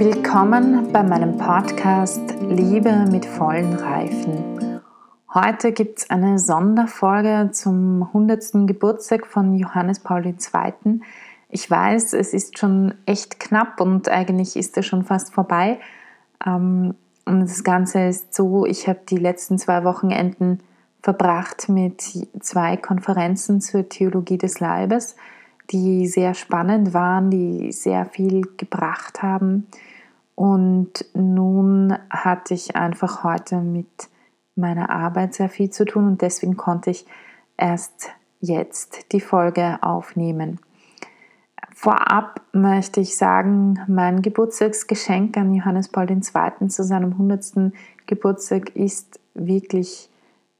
Willkommen bei meinem Podcast Liebe mit vollen Reifen. Heute gibt es eine Sonderfolge zum 100. Geburtstag von Johannes Paul II. Ich weiß, es ist schon echt knapp und eigentlich ist er schon fast vorbei. Ähm, und das Ganze ist so, ich habe die letzten zwei Wochenenden verbracht mit zwei Konferenzen zur Theologie des Leibes, die sehr spannend waren, die sehr viel gebracht haben. Und nun hatte ich einfach heute mit meiner Arbeit sehr viel zu tun und deswegen konnte ich erst jetzt die Folge aufnehmen. Vorab möchte ich sagen, mein Geburtstagsgeschenk an Johannes Paul II. zu seinem 100. Geburtstag ist wirklich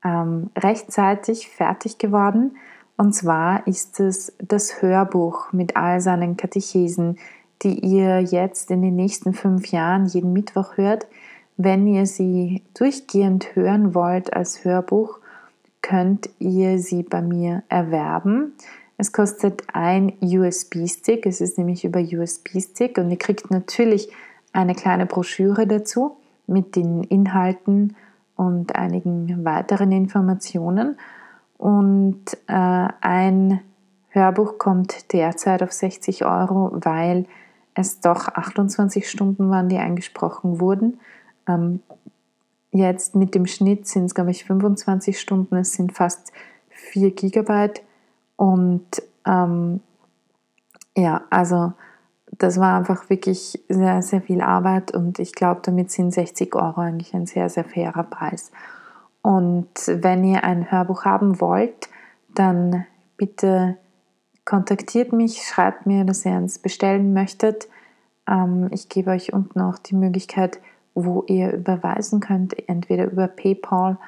ähm, rechtzeitig fertig geworden. Und zwar ist es das Hörbuch mit all seinen Katechesen, die ihr jetzt in den nächsten fünf Jahren jeden Mittwoch hört. Wenn ihr sie durchgehend hören wollt als Hörbuch, könnt ihr sie bei mir erwerben. Es kostet ein USB-Stick, es ist nämlich über USB-Stick und ihr kriegt natürlich eine kleine Broschüre dazu mit den Inhalten und einigen weiteren Informationen. Und äh, ein Hörbuch kommt derzeit auf 60 Euro, weil es doch 28 Stunden waren, die eingesprochen wurden. Ähm, jetzt mit dem Schnitt sind es, glaube ich, 25 Stunden. Es sind fast 4 Gigabyte. Und ähm, ja, also das war einfach wirklich sehr, sehr viel Arbeit und ich glaube, damit sind 60 Euro eigentlich ein sehr, sehr fairer Preis. Und wenn ihr ein Hörbuch haben wollt, dann bitte kontaktiert mich, schreibt mir, dass ihr eins bestellen möchtet. Ähm, ich gebe euch unten auch die Möglichkeit, wo ihr überweisen könnt, entweder über PayPal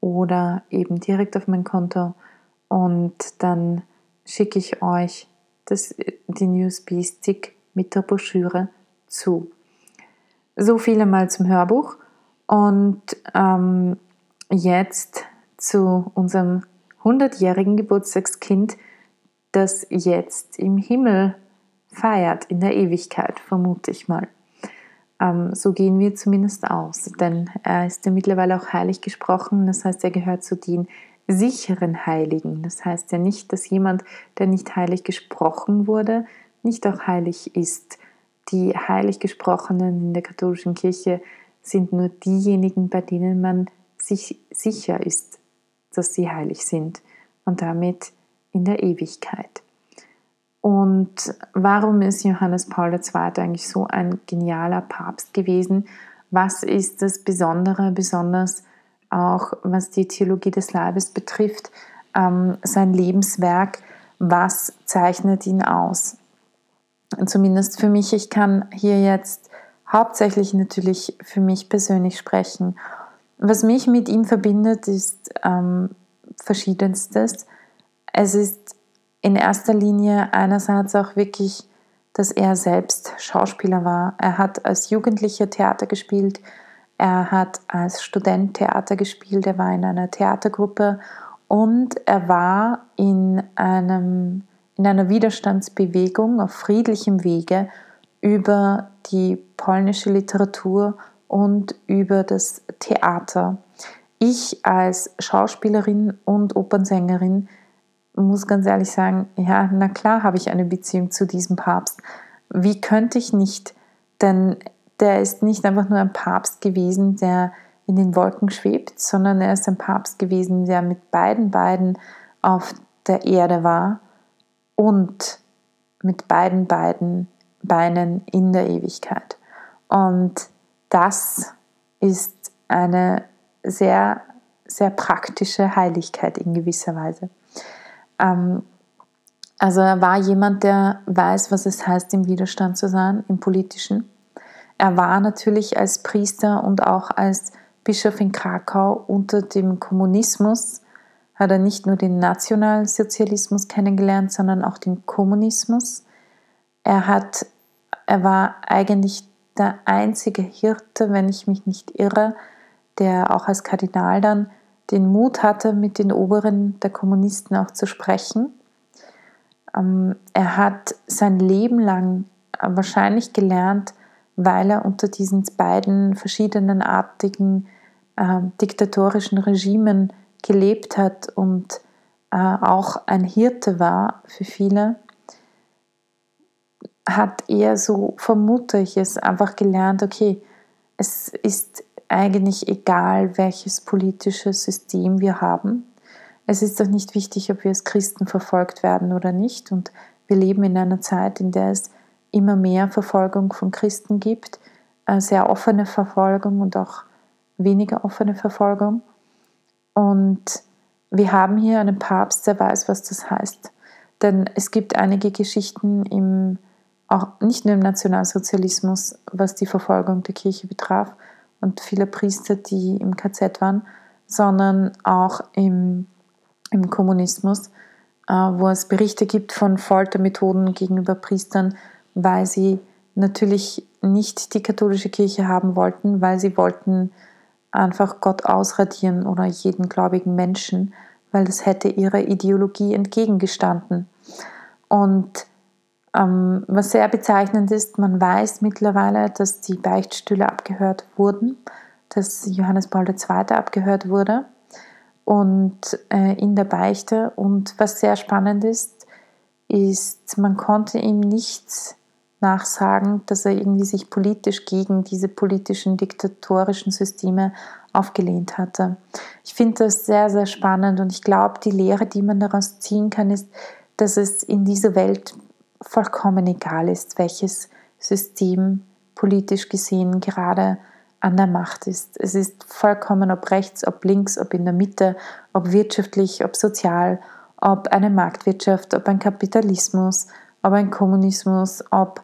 oder eben direkt auf mein Konto. Und dann schicke ich euch das, den USB-Stick mit der Broschüre zu. So viel einmal zum Hörbuch. Und ähm, jetzt zu unserem 100-jährigen Geburtstagskind, das jetzt im Himmel feiert, in der Ewigkeit, vermute ich mal. Ähm, so gehen wir zumindest aus, denn er ist ja mittlerweile auch heilig gesprochen, das heißt, er gehört zu den sicheren Heiligen. Das heißt ja nicht, dass jemand, der nicht heilig gesprochen wurde, nicht auch heilig ist. Die heilig gesprochenen in der katholischen Kirche sind nur diejenigen, bei denen man sich sicher ist, dass sie heilig sind und damit in der Ewigkeit. Und warum ist Johannes Paul II. eigentlich so ein genialer Papst gewesen? Was ist das Besondere, besonders auch was die Theologie des Leibes betrifft, ähm, sein Lebenswerk? Was zeichnet ihn aus? Zumindest für mich, ich kann hier jetzt hauptsächlich natürlich für mich persönlich sprechen. Was mich mit ihm verbindet, ist ähm, verschiedenstes. Es ist in erster Linie einerseits auch wirklich, dass er selbst Schauspieler war. Er hat als Jugendlicher Theater gespielt, er hat als Student Theater gespielt, er war in einer Theatergruppe und er war in, einem, in einer Widerstandsbewegung auf friedlichem Wege über die polnische Literatur und über das Theater. Ich als Schauspielerin und Opernsängerin muss ganz ehrlich sagen, ja, na klar habe ich eine Beziehung zu diesem Papst. Wie könnte ich nicht? Denn der ist nicht einfach nur ein Papst gewesen, der in den Wolken schwebt, sondern er ist ein Papst gewesen, der mit beiden Beinen auf der Erde war und mit beiden, beiden Beinen in der Ewigkeit. Und das ist eine sehr, sehr praktische Heiligkeit in gewisser Weise. Ähm, also er war jemand, der weiß, was es heißt, im Widerstand zu sein, im politischen. Er war natürlich als Priester und auch als Bischof in Krakau unter dem Kommunismus, hat er nicht nur den Nationalsozialismus kennengelernt, sondern auch den Kommunismus. Er, hat, er war eigentlich der einzige Hirte, wenn ich mich nicht irre, der auch als Kardinal dann den Mut hatte, mit den Oberen der Kommunisten auch zu sprechen. Ähm, er hat sein Leben lang wahrscheinlich gelernt, weil er unter diesen beiden verschiedenen artigen äh, diktatorischen Regimen gelebt hat und äh, auch ein Hirte war für viele, hat er, so vermute ich es, einfach gelernt, okay, es ist eigentlich egal, welches politische System wir haben. Es ist doch nicht wichtig, ob wir als Christen verfolgt werden oder nicht. Und wir leben in einer Zeit, in der es immer mehr Verfolgung von Christen gibt, äh, sehr offene Verfolgung und auch weniger offene Verfolgung. Und wir haben hier einen Papst, der weiß, was das heißt. Denn es gibt einige Geschichten im, auch nicht nur im Nationalsozialismus, was die Verfolgung der Kirche betraf und viele Priester, die im KZ waren, sondern auch im, im Kommunismus, äh, wo es Berichte gibt von Foltermethoden gegenüber Priestern, weil sie natürlich nicht die katholische Kirche haben wollten, weil sie wollten einfach Gott ausradieren oder jeden gläubigen Menschen, weil das hätte ihrer Ideologie entgegengestanden. Und ähm, was sehr bezeichnend ist, man weiß mittlerweile, dass die Beichtstühle abgehört wurden, dass Johannes Paul II. abgehört wurde und äh, in der Beichte. Und was sehr spannend ist, ist, man konnte ihm nichts nachsagen, dass er irgendwie sich politisch gegen diese politischen diktatorischen Systeme aufgelehnt hatte. Ich finde das sehr, sehr spannend und ich glaube, die Lehre, die man daraus ziehen kann, ist, dass es in dieser Welt vollkommen egal ist, welches System politisch gesehen gerade an der Macht ist. Es ist vollkommen, ob rechts, ob links, ob in der Mitte, ob wirtschaftlich, ob sozial, ob eine Marktwirtschaft, ob ein Kapitalismus, ob ein Kommunismus, ob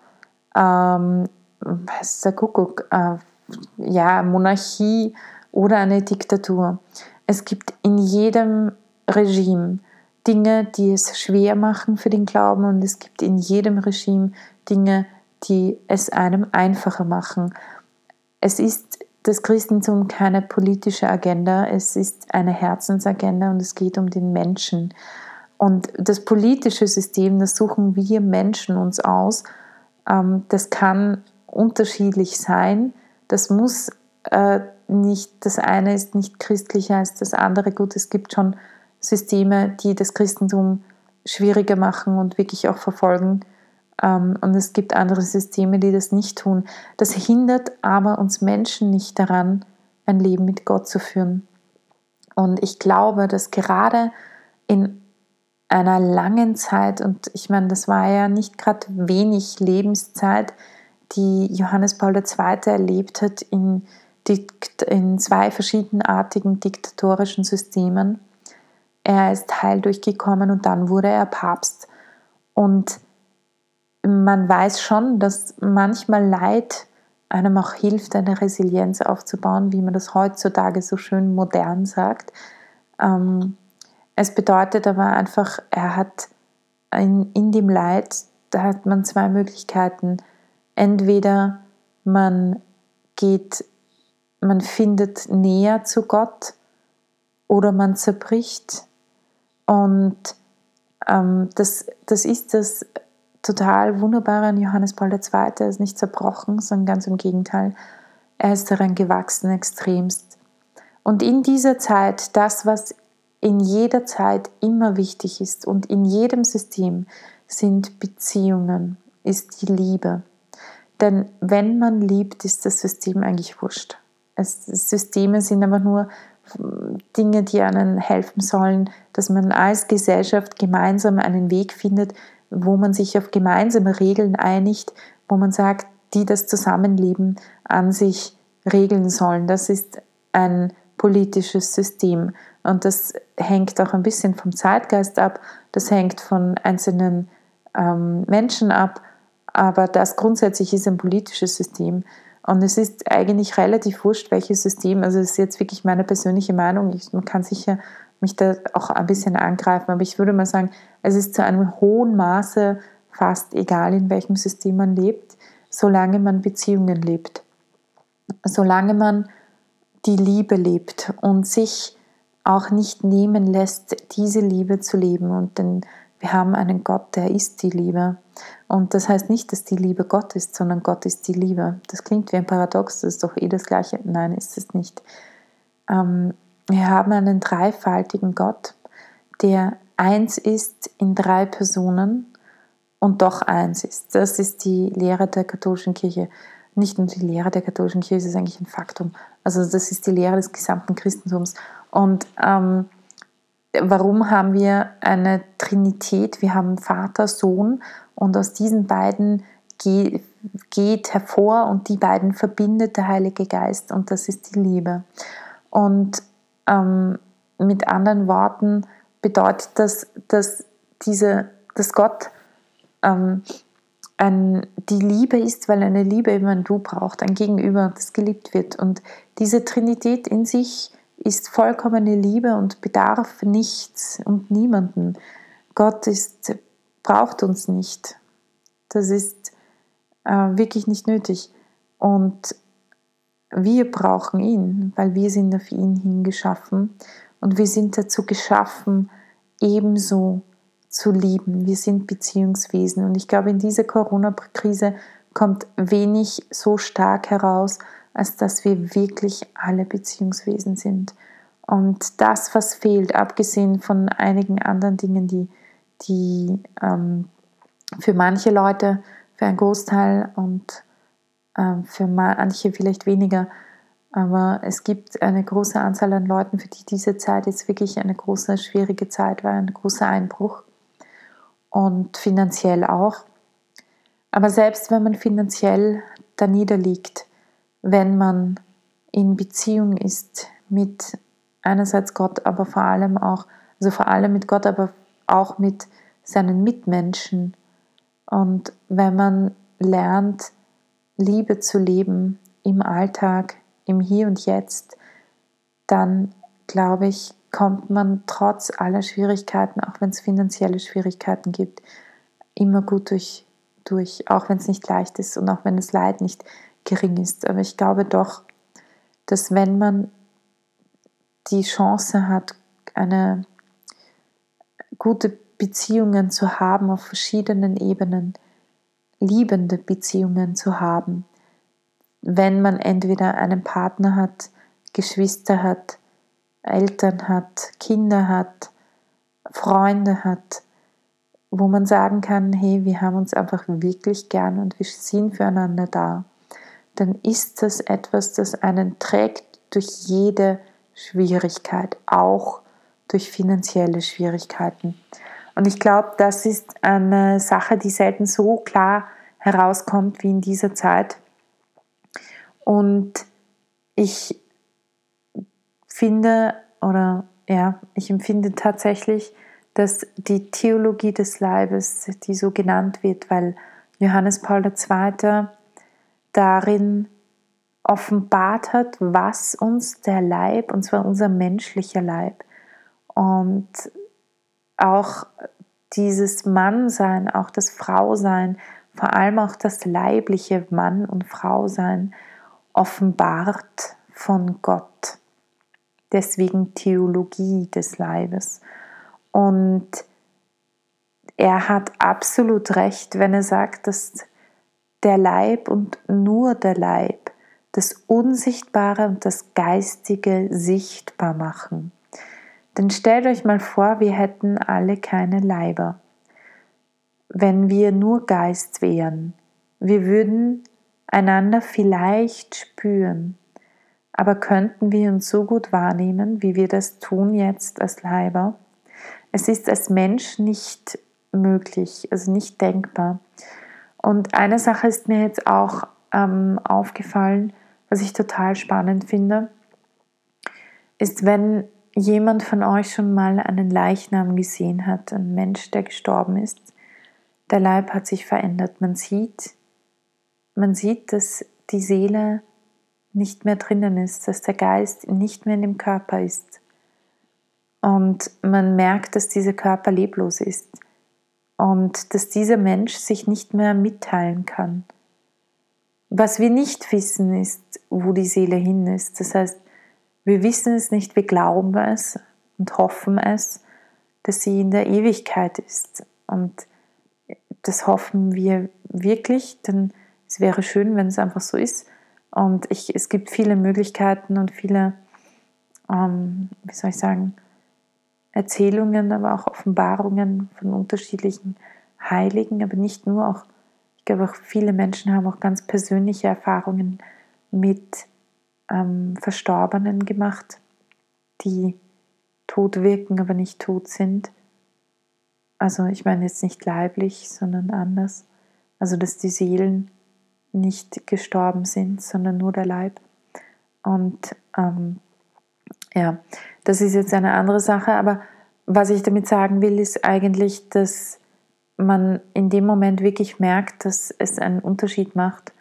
ähm, was der Kuckuck, äh, ja, Monarchie oder eine Diktatur. Es gibt in jedem Regime Dinge, die es schwer machen für den Glauben und es gibt in jedem Regime Dinge, die es einem einfacher machen. Es ist das Christentum keine politische Agenda, es ist eine Herzensagenda und es geht um den Menschen. Und das politische System, das suchen wir Menschen uns aus ähm, das kann unterschiedlich sein. Das muss äh, nicht, das eine ist nicht christlicher als das andere. Gut, es gibt schon Systeme, die das Christentum schwieriger machen und wirklich auch verfolgen. Ähm, und es gibt andere Systeme, die das nicht tun. Das hindert aber uns Menschen nicht daran, ein Leben mit Gott zu führen. Und ich glaube, dass gerade in einer langen Zeit, und ich meine, das war ja nicht gerade wenig Lebenszeit, die Johannes Paul II. erlebt hat in, in zwei verschiedenartigen diktatorischen Systemen. Er ist heil durchgekommen und dann wurde er Papst. Und man weiß schon, dass manchmal Leid einem auch hilft, eine Resilienz aufzubauen, wie man das heutzutage so schön modern sagt. Ähm, es bedeutet aber einfach, er hat in, in dem Leid, da hat man zwei Möglichkeiten. Entweder man geht, man findet näher zu Gott oder man zerbricht. Und ähm, das, das ist das total Wunderbare an Johannes Paul II. Er ist nicht zerbrochen, sondern ganz im Gegenteil. Er ist daran gewachsen extremst. Und in dieser Zeit, das, was in jeder Zeit immer wichtig ist und in jedem System sind Beziehungen, ist die Liebe. Denn wenn man liebt, ist das System eigentlich wurscht. Es, Systeme sind aber nur Dinge, die einen helfen sollen, dass man als Gesellschaft gemeinsam einen Weg findet, wo man sich auf gemeinsame Regeln einigt, wo man sagt, die das Zusammenleben an sich regeln sollen. Das ist ein politisches System. Und das hängt auch ein bisschen vom Zeitgeist ab, das hängt von einzelnen ähm, Menschen ab, aber das grundsätzlich ist ein politisches System. Und es ist eigentlich relativ wurscht, welches System, also es ist jetzt wirklich meine persönliche Meinung, ich, man kann sicher mich da auch ein bisschen angreifen, aber ich würde mal sagen, es ist zu einem hohen Maße fast egal, in welchem System man lebt, solange man Beziehungen lebt. Solange man die Liebe lebt und sich auch nicht nehmen lässt, diese Liebe zu leben. Und denn Wir haben einen Gott, der ist die Liebe. Und das heißt nicht, dass die Liebe Gott ist, sondern Gott ist die Liebe. Das klingt wie ein Paradox, das ist doch eh das Gleiche. Nein, ist es nicht. Ähm, wir haben einen dreifaltigen Gott, der eins ist in drei Personen und doch eins ist. Das ist die Lehre der katholischen Kirche. Nicht nur die Lehre der katholischen Kirche, das ist eigentlich ein Faktum. Also das ist die Lehre des gesamten Christentums. Und ähm, warum haben wir eine Trinität? Wir haben Vater, Sohn und aus diesen beiden geht hervor und die beiden verbindet der Heilige Geist und das ist die Liebe. Und ähm, mit anderen Worten bedeutet das, dass, diese, dass Gott ähm, ein, die Liebe ist, weil eine Liebe eben ein Du braucht, ein Gegenüber, das geliebt wird. Und diese Trinität in sich ist vollkommene Liebe und bedarf nichts und niemanden. Gott ist, braucht uns nicht. Das ist äh, wirklich nicht nötig. Und wir brauchen ihn, weil wir sind auf ihn hingeschaffen und wir sind dazu geschaffen, ebenso zu lieben. Wir sind Beziehungswesen und ich glaube, in dieser Corona-Krise kommt wenig so stark heraus, als dass wir wirklich alle Beziehungswesen sind. Und das, was fehlt, abgesehen von einigen anderen Dingen, die, die ähm, für manche Leute, für einen Großteil und ähm, für manche vielleicht weniger, aber es gibt eine große Anzahl an Leuten, für die diese Zeit jetzt wirklich eine große, schwierige Zeit war, ein großer Einbruch und finanziell auch. Aber selbst wenn man finanziell da niederliegt, wenn man in Beziehung ist mit einerseits Gott, aber vor allem auch, also vor allem mit Gott, aber auch mit seinen Mitmenschen. Und wenn man lernt, Liebe zu leben im Alltag, im Hier und Jetzt, dann glaube ich, kommt man trotz aller Schwierigkeiten, auch wenn es finanzielle Schwierigkeiten gibt, immer gut durch, durch auch wenn es nicht leicht ist und auch wenn das Leid nicht gering ist. Aber ich glaube doch, dass wenn man die Chance hat, eine gute Beziehungen zu haben auf verschiedenen Ebenen, liebende Beziehungen zu haben, wenn man entweder einen Partner hat, Geschwister hat, Eltern hat, Kinder hat, Freunde hat, wo man sagen kann, hey, wir haben uns einfach wirklich gern und wir sind füreinander da dann ist das etwas, das einen trägt durch jede Schwierigkeit, auch durch finanzielle Schwierigkeiten. Und ich glaube, das ist eine Sache, die selten so klar herauskommt wie in dieser Zeit. Und ich finde, oder ja, ich empfinde tatsächlich, dass die Theologie des Leibes, die so genannt wird, weil Johannes Paul II darin offenbart hat, was uns der Leib, und zwar unser menschlicher Leib, und auch dieses Mannsein, auch das Frausein, vor allem auch das leibliche Mann- und Frausein offenbart von Gott. Deswegen Theologie des Leibes. Und er hat absolut recht, wenn er sagt, dass der Leib und nur der Leib das Unsichtbare und das Geistige sichtbar machen. Denn stellt euch mal vor, wir hätten alle keine Leiber. Wenn wir nur Geist wären, wir würden einander vielleicht spüren, aber könnten wir uns so gut wahrnehmen, wie wir das tun jetzt als Leiber? Es ist als Mensch nicht möglich, also nicht denkbar. Und eine Sache ist mir jetzt auch ähm, aufgefallen, was ich total spannend finde, ist, wenn jemand von euch schon mal einen Leichnam gesehen hat, ein Mensch, der gestorben ist, der Leib hat sich verändert. Man sieht, man sieht, dass die Seele nicht mehr drinnen ist, dass der Geist nicht mehr in dem Körper ist. Und man merkt, dass dieser Körper leblos ist und dass dieser Mensch sich nicht mehr mitteilen kann. Was wir nicht wissen, ist, wo die Seele hin ist. Das heißt, wir wissen es nicht, wir glauben es und hoffen es, dass sie in der Ewigkeit ist. Und das hoffen wir wirklich, denn es wäre schön, wenn es einfach so ist. Und ich, es gibt viele Möglichkeiten und viele, ähm, wie soll ich sagen, Erzählungen, aber auch Offenbarungen von unterschiedlichen Heiligen, aber nicht nur auch, ich glaube auch viele Menschen haben auch ganz persönliche Erfahrungen mit ähm, Verstorbenen gemacht, die tot wirken, aber nicht tot sind. Also ich meine jetzt nicht leiblich, sondern anders. Also dass die Seelen nicht gestorben sind, sondern nur der Leib. Und ähm, ja, das ist jetzt eine andere Sache, aber was ich damit sagen will, ist eigentlich, dass man in dem Moment wirklich merkt, dass es einen Unterschied macht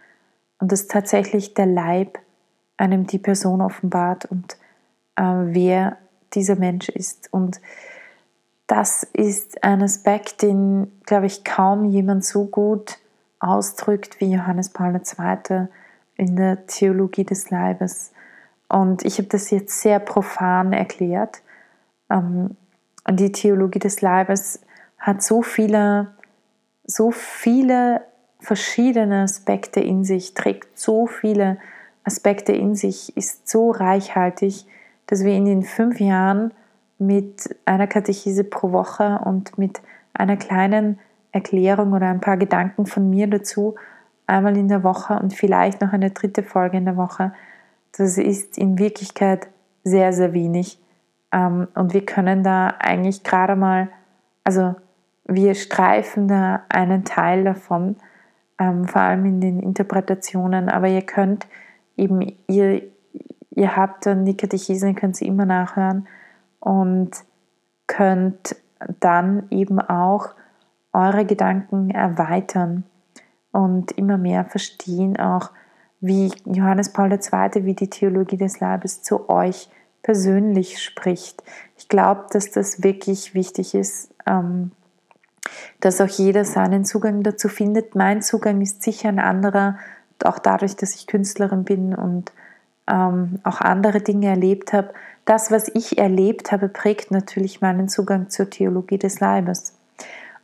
und dass tatsächlich der Leib einem die Person offenbart und äh, wer dieser Mensch ist. Und das ist ein Aspekt, den, glaube ich, kaum jemand so gut ausdrückt wie Johannes Paul II. in der Theologie des Leibes. Und ich habe das jetzt sehr profan erklärt. Ähm, und die Theologie des Leibes hat so viele, so viele verschiedene Aspekte in sich, trägt so viele Aspekte in sich, ist so reichhaltig, dass wir in den fünf Jahren mit einer Katechese pro Woche und mit einer kleinen Erklärung oder ein paar Gedanken von mir dazu einmal in der Woche und vielleicht noch eine dritte Folge in der Woche. Das ist in Wirklichkeit sehr, sehr wenig. Ähm, und wir können da eigentlich gerade mal, also wir streifen da einen Teil davon, ähm, vor allem in den Interpretationen, aber ihr könnt eben, ihr, ihr habt dann die Katechesen, könnt sie immer nachhören und könnt dann eben auch eure Gedanken erweitern und immer mehr verstehen, auch wie Johannes Paul II., wie die Theologie des Leibes zu euch persönlich spricht. Ich glaube, dass das wirklich wichtig ist, ähm, dass auch jeder seinen Zugang dazu findet. Mein Zugang ist sicher ein anderer, auch dadurch, dass ich Künstlerin bin und ähm, auch andere Dinge erlebt habe. Das, was ich erlebt habe, prägt natürlich meinen Zugang zur Theologie des Leibes.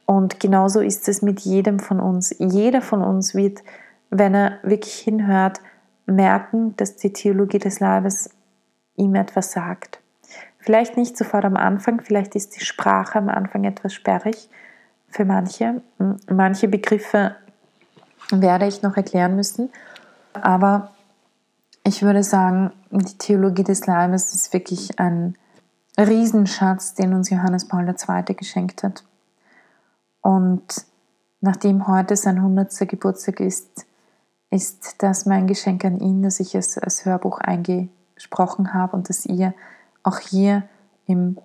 Und genauso ist es mit jedem von uns. Jeder von uns wird, wenn er wirklich hinhört, merken, dass die Theologie des Leibes ihm etwas sagt. Vielleicht nicht sofort am Anfang, vielleicht ist die Sprache am Anfang etwas sperrig für manche. Manche Begriffe werde ich noch erklären müssen, aber ich würde sagen, die Theologie des Leibes ist wirklich ein Riesenschatz, den uns Johannes Paul II. geschenkt hat. Und nachdem heute sein 100. Geburtstag ist, ist das mein Geschenk an ihn, dass ich es als Hörbuch eingesprochen habe und dass ihr auch hier im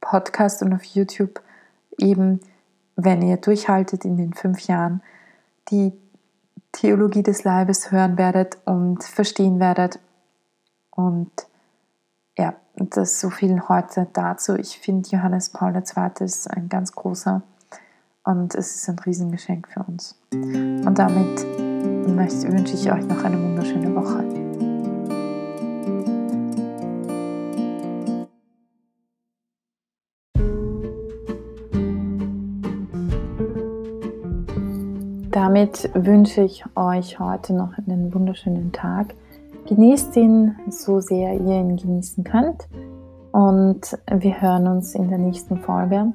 Podcast und auf YouTube eben, wenn ihr durchhaltet in den fünf Jahren, die Theologie des Leibes hören werdet und verstehen werdet. Und ja, das so viel heute dazu. Ich finde, Johannes Paul II. ist ein ganz großer und es ist ein Riesengeschenk für uns. Und damit wünsche ich euch noch eine wunderschöne Woche. damit wünsche ich euch heute noch einen wunderschönen Tag. Genießt ihn so sehr ihr ihn genießen könnt. Und wir hören uns in der nächsten Folge,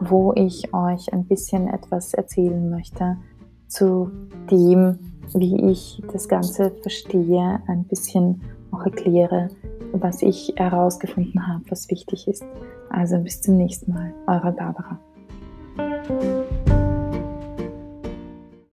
wo ich euch ein bisschen etwas erzählen möchte zu dem, wie ich das Ganze verstehe, ein bisschen auch erkläre, was ich herausgefunden habe, was wichtig ist. Also bis zum nächsten Mal, eure Barbara.